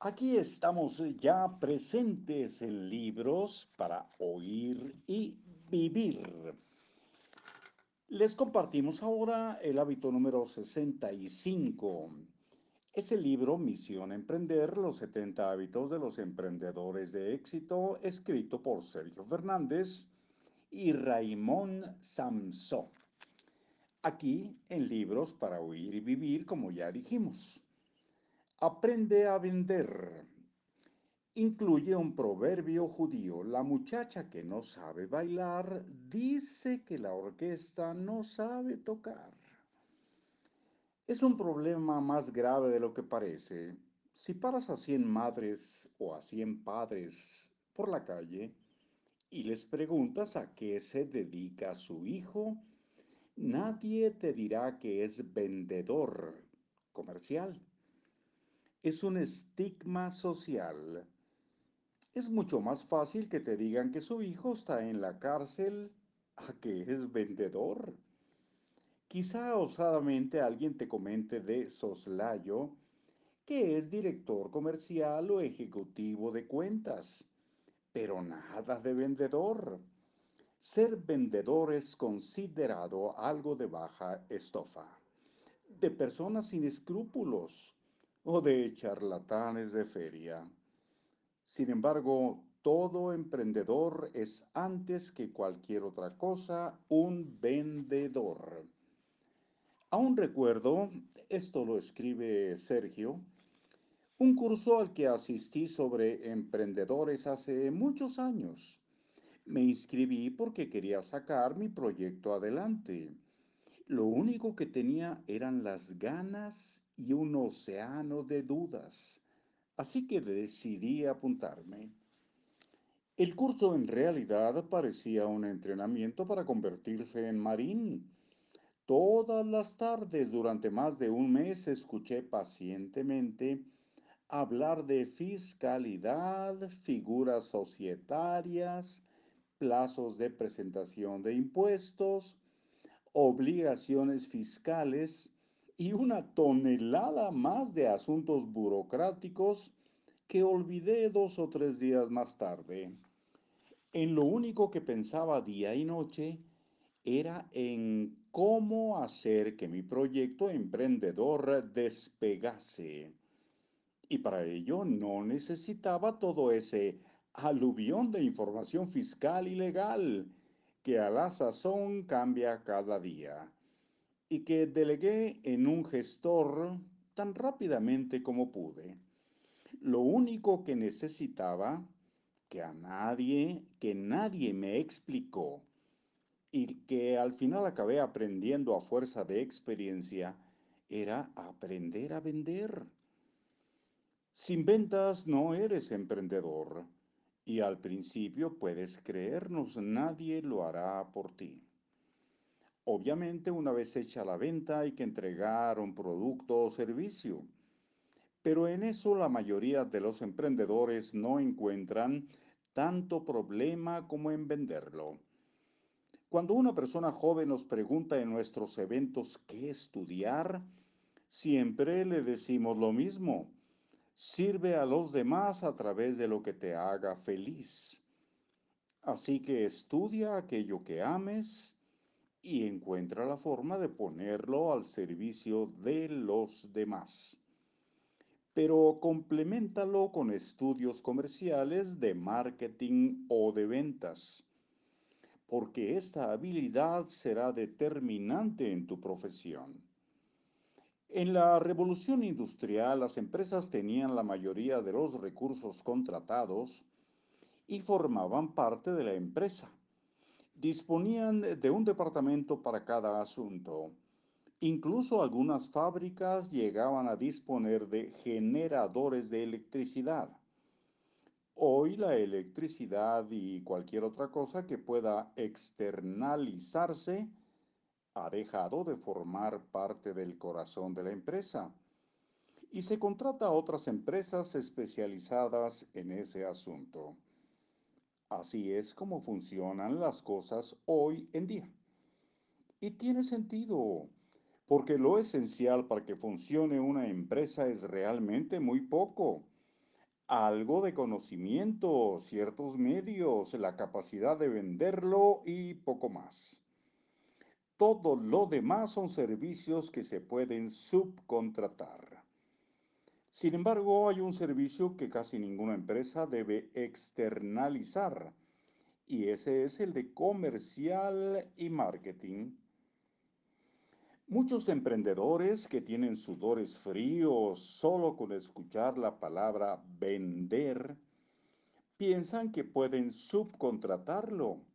Aquí estamos ya presentes en libros para oír y vivir. Les compartimos ahora el hábito número 65. Es el libro Misión Emprender, los 70 hábitos de los emprendedores de éxito, escrito por Sergio Fernández y Raimón Samsó. Aquí en libros para oír y vivir, como ya dijimos. Aprende a vender. Incluye un proverbio judío. La muchacha que no sabe bailar dice que la orquesta no sabe tocar. Es un problema más grave de lo que parece. Si paras a 100 madres o a 100 padres por la calle y les preguntas a qué se dedica su hijo, nadie te dirá que es vendedor comercial es un estigma social. Es mucho más fácil que te digan que su hijo está en la cárcel a que es vendedor. Quizá osadamente alguien te comente de soslayo que es director comercial o ejecutivo de cuentas, pero nada de vendedor. Ser vendedor es considerado algo de baja estofa, de personas sin escrúpulos, o de charlatanes de feria. Sin embargo, todo emprendedor es antes que cualquier otra cosa un vendedor. Aún recuerdo, esto lo escribe Sergio, un curso al que asistí sobre emprendedores hace muchos años. Me inscribí porque quería sacar mi proyecto adelante. Lo único que tenía eran las ganas y un océano de dudas, así que decidí apuntarme. El curso en realidad parecía un entrenamiento para convertirse en marín. Todas las tardes durante más de un mes escuché pacientemente hablar de fiscalidad, figuras societarias, plazos de presentación de impuestos, obligaciones fiscales y una tonelada más de asuntos burocráticos que olvidé dos o tres días más tarde. En lo único que pensaba día y noche era en cómo hacer que mi proyecto emprendedor despegase. Y para ello no necesitaba todo ese aluvión de información fiscal y legal que a la sazón cambia cada día y que delegué en un gestor tan rápidamente como pude. Lo único que necesitaba, que a nadie, que nadie me explicó, y que al final acabé aprendiendo a fuerza de experiencia, era aprender a vender. Sin ventas no eres emprendedor. Y al principio puedes creernos, nadie lo hará por ti. Obviamente una vez hecha la venta hay que entregar un producto o servicio. Pero en eso la mayoría de los emprendedores no encuentran tanto problema como en venderlo. Cuando una persona joven nos pregunta en nuestros eventos qué estudiar, siempre le decimos lo mismo. Sirve a los demás a través de lo que te haga feliz. Así que estudia aquello que ames y encuentra la forma de ponerlo al servicio de los demás. Pero complementalo con estudios comerciales de marketing o de ventas, porque esta habilidad será determinante en tu profesión. En la revolución industrial, las empresas tenían la mayoría de los recursos contratados y formaban parte de la empresa. Disponían de un departamento para cada asunto. Incluso algunas fábricas llegaban a disponer de generadores de electricidad. Hoy la electricidad y cualquier otra cosa que pueda externalizarse ha dejado de formar parte del corazón de la empresa y se contrata a otras empresas especializadas en ese asunto. Así es como funcionan las cosas hoy en día. Y tiene sentido, porque lo esencial para que funcione una empresa es realmente muy poco. Algo de conocimiento, ciertos medios, la capacidad de venderlo y poco más. Todo lo demás son servicios que se pueden subcontratar. Sin embargo, hay un servicio que casi ninguna empresa debe externalizar y ese es el de comercial y marketing. Muchos emprendedores que tienen sudores fríos solo con escuchar la palabra vender piensan que pueden subcontratarlo.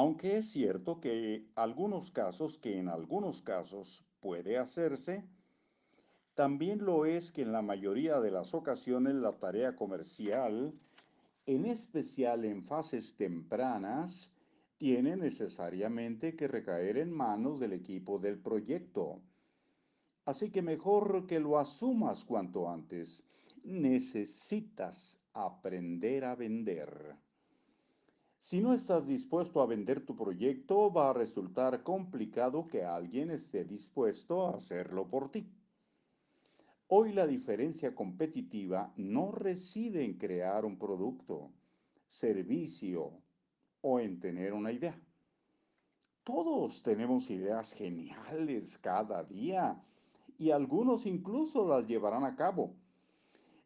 Aunque es cierto que algunos casos, que en algunos casos puede hacerse, también lo es que en la mayoría de las ocasiones la tarea comercial, en especial en fases tempranas, tiene necesariamente que recaer en manos del equipo del proyecto. Así que mejor que lo asumas cuanto antes. Necesitas aprender a vender. Si no estás dispuesto a vender tu proyecto, va a resultar complicado que alguien esté dispuesto a hacerlo por ti. Hoy la diferencia competitiva no reside en crear un producto, servicio o en tener una idea. Todos tenemos ideas geniales cada día y algunos incluso las llevarán a cabo.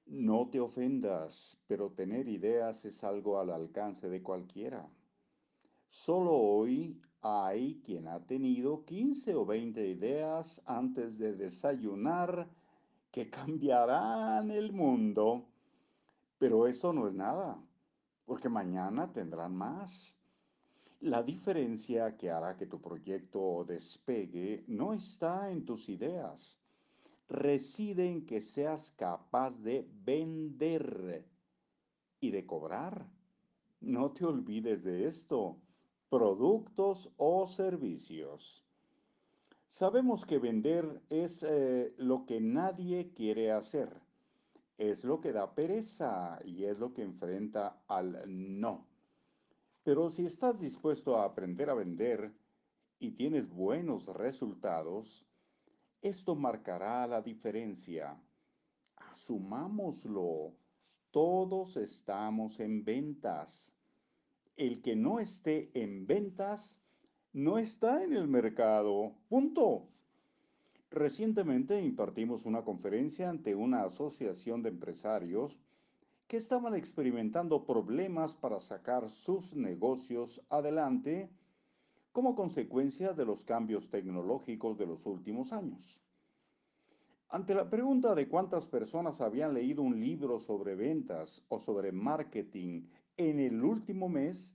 No te ofendas, pero tener ideas es algo al alcance de cualquiera. Solo hoy hay quien ha tenido 15 o 20 ideas antes de desayunar que cambiarán el mundo. Pero eso no es nada, porque mañana tendrán más. La diferencia que hará que tu proyecto despegue no está en tus ideas, reside en que seas capaz de vender y de cobrar. No te olvides de esto, productos o servicios. Sabemos que vender es eh, lo que nadie quiere hacer, es lo que da pereza y es lo que enfrenta al no. Pero si estás dispuesto a aprender a vender y tienes buenos resultados, esto marcará la diferencia. Asumámoslo. Todos estamos en ventas. El que no esté en ventas no está en el mercado. Punto. Recientemente impartimos una conferencia ante una asociación de empresarios que estaban experimentando problemas para sacar sus negocios adelante como consecuencia de los cambios tecnológicos de los últimos años. Ante la pregunta de cuántas personas habían leído un libro sobre ventas o sobre marketing en el último mes,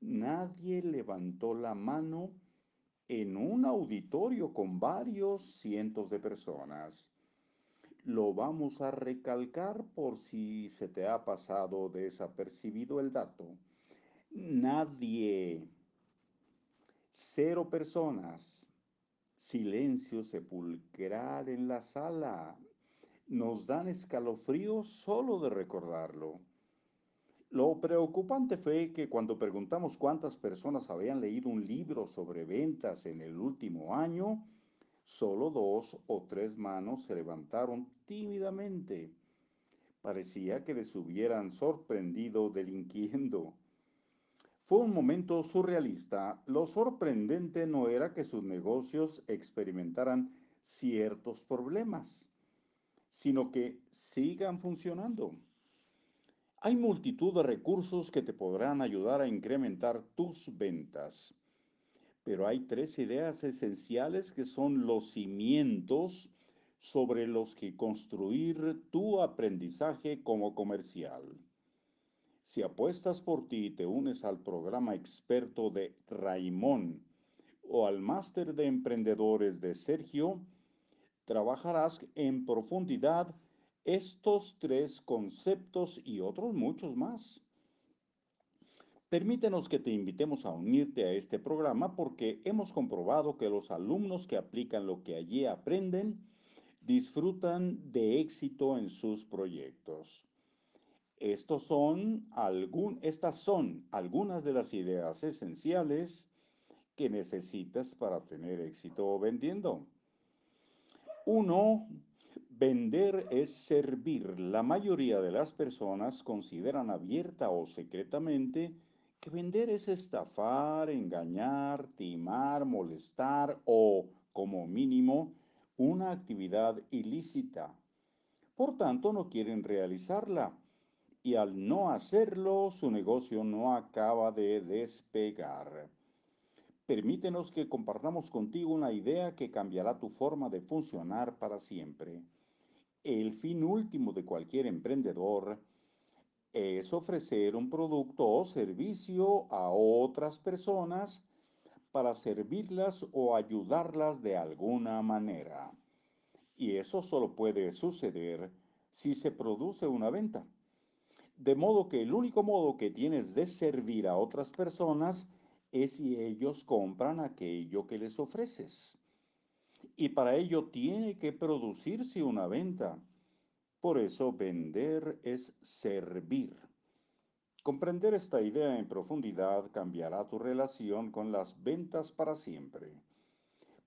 nadie levantó la mano en un auditorio con varios cientos de personas. Lo vamos a recalcar por si se te ha pasado desapercibido el dato. Nadie Cero personas. Silencio sepulcral en la sala. Nos dan escalofríos solo de recordarlo. Lo preocupante fue que cuando preguntamos cuántas personas habían leído un libro sobre ventas en el último año, solo dos o tres manos se levantaron tímidamente. Parecía que les hubieran sorprendido delinquiendo. Fue un momento surrealista. Lo sorprendente no era que sus negocios experimentaran ciertos problemas, sino que sigan funcionando. Hay multitud de recursos que te podrán ayudar a incrementar tus ventas, pero hay tres ideas esenciales que son los cimientos sobre los que construir tu aprendizaje como comercial. Si apuestas por ti y te unes al programa experto de Raimón o al máster de emprendedores de Sergio, trabajarás en profundidad estos tres conceptos y otros muchos más. Permítenos que te invitemos a unirte a este programa porque hemos comprobado que los alumnos que aplican lo que allí aprenden disfrutan de éxito en sus proyectos. Estos son estas son algunas de las ideas esenciales que necesitas para tener éxito vendiendo. Uno, Vender es servir. La mayoría de las personas consideran abierta o secretamente que vender es estafar, engañar, timar, molestar o, como mínimo, una actividad ilícita. Por tanto, no quieren realizarla y al no hacerlo, su negocio no acaba de despegar. Permítenos que compartamos contigo una idea que cambiará tu forma de funcionar para siempre. El fin último de cualquier emprendedor es ofrecer un producto o servicio a otras personas para servirlas o ayudarlas de alguna manera. Y eso solo puede suceder si se produce una venta. De modo que el único modo que tienes de servir a otras personas es si ellos compran aquello que les ofreces. Y para ello tiene que producirse una venta. Por eso vender es servir. Comprender esta idea en profundidad cambiará tu relación con las ventas para siempre.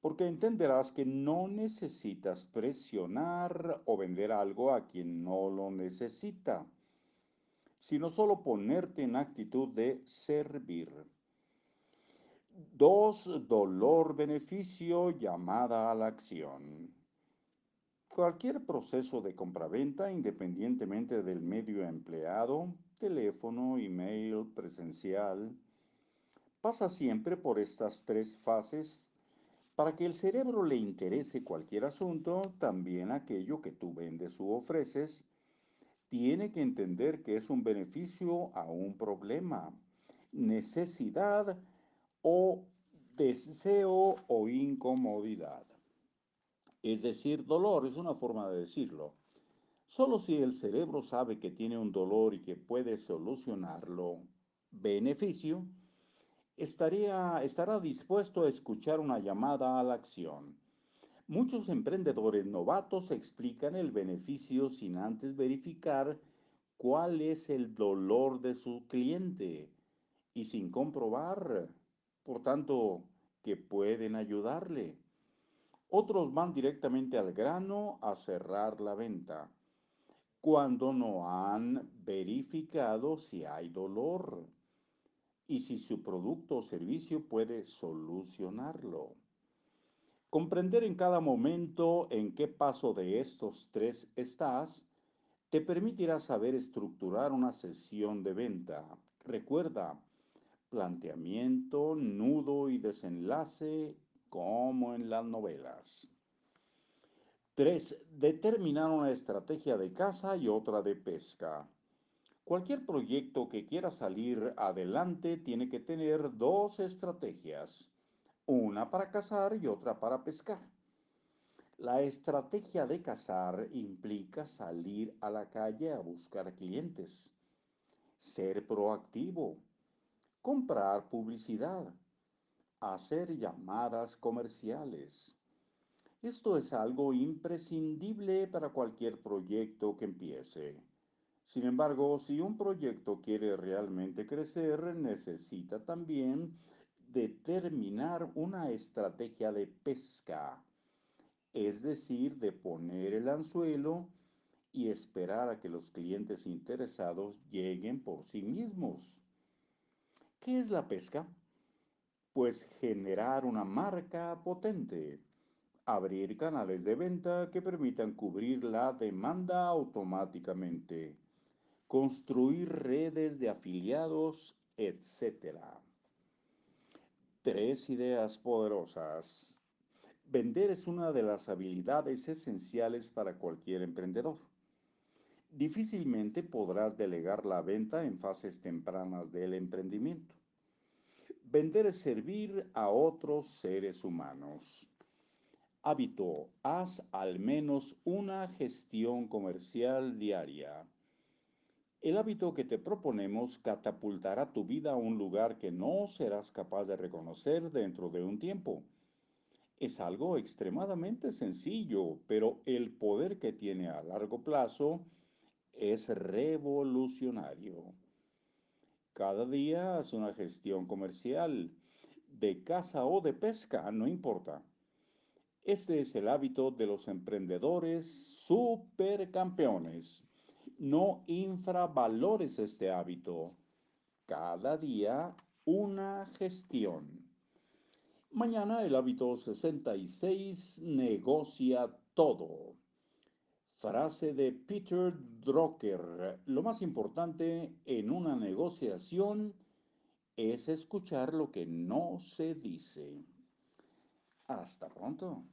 Porque entenderás que no necesitas presionar o vender algo a quien no lo necesita sino solo ponerte en actitud de servir. Dos, dolor-beneficio llamada a la acción. Cualquier proceso de compraventa, independientemente del medio empleado, teléfono, email, presencial, pasa siempre por estas tres fases para que el cerebro le interese cualquier asunto, también aquello que tú vendes u ofreces, tiene que entender que es un beneficio a un problema, necesidad o deseo o incomodidad. Es decir, dolor es una forma de decirlo. Solo si el cerebro sabe que tiene un dolor y que puede solucionarlo, beneficio, estaría, estará dispuesto a escuchar una llamada a la acción Muchos emprendedores novatos explican el beneficio sin antes verificar cuál es el dolor de su cliente y sin comprobar, por tanto, que pueden ayudarle. Otros van directamente al grano a cerrar la venta, cuando no han verificado si hay dolor y si su producto o servicio puede solucionarlo. Comprender en cada momento en qué paso de estos tres estás te permitirá saber estructurar una sesión de venta. Recuerda, planteamiento, nudo y desenlace como en las novelas. 3. Determinar una estrategia de caza y otra de pesca. Cualquier proyecto que quiera salir adelante tiene que tener dos estrategias una para cazar y otra para pescar. La estrategia de cazar implica salir a la calle a buscar clientes, ser proactivo, comprar publicidad, hacer llamadas comerciales. Esto es algo imprescindible para cualquier proyecto que empiece. Sin embargo, si un proyecto quiere realmente crecer, necesita también determinar una estrategia de pesca, es decir, de poner el anzuelo y esperar a que los clientes interesados lleguen por sí mismos. ¿Qué es la pesca? Pues generar una marca potente, abrir canales de venta que permitan cubrir la demanda automáticamente, construir redes de afiliados, etc. Tres ideas poderosas. Vender es una de las habilidades esenciales para cualquier emprendedor. Difícilmente podrás delegar la venta en fases tempranas del emprendimiento. Vender es servir a otros seres humanos. Hábito, haz al menos una gestión comercial diaria. El hábito que te proponemos catapultará tu vida a un lugar que no serás capaz de reconocer dentro de un tiempo. Es algo extremadamente sencillo, pero el poder que tiene a largo plazo es revolucionario. Cada día haz una gestión comercial, de caza o de pesca, no importa. Este es el hábito de los emprendedores supercampeones. No infravalores este hábito. Cada día una gestión. Mañana el hábito 66 negocia todo. Frase de Peter Drucker. Lo más importante en una negociación es escuchar lo que no se dice. Hasta pronto.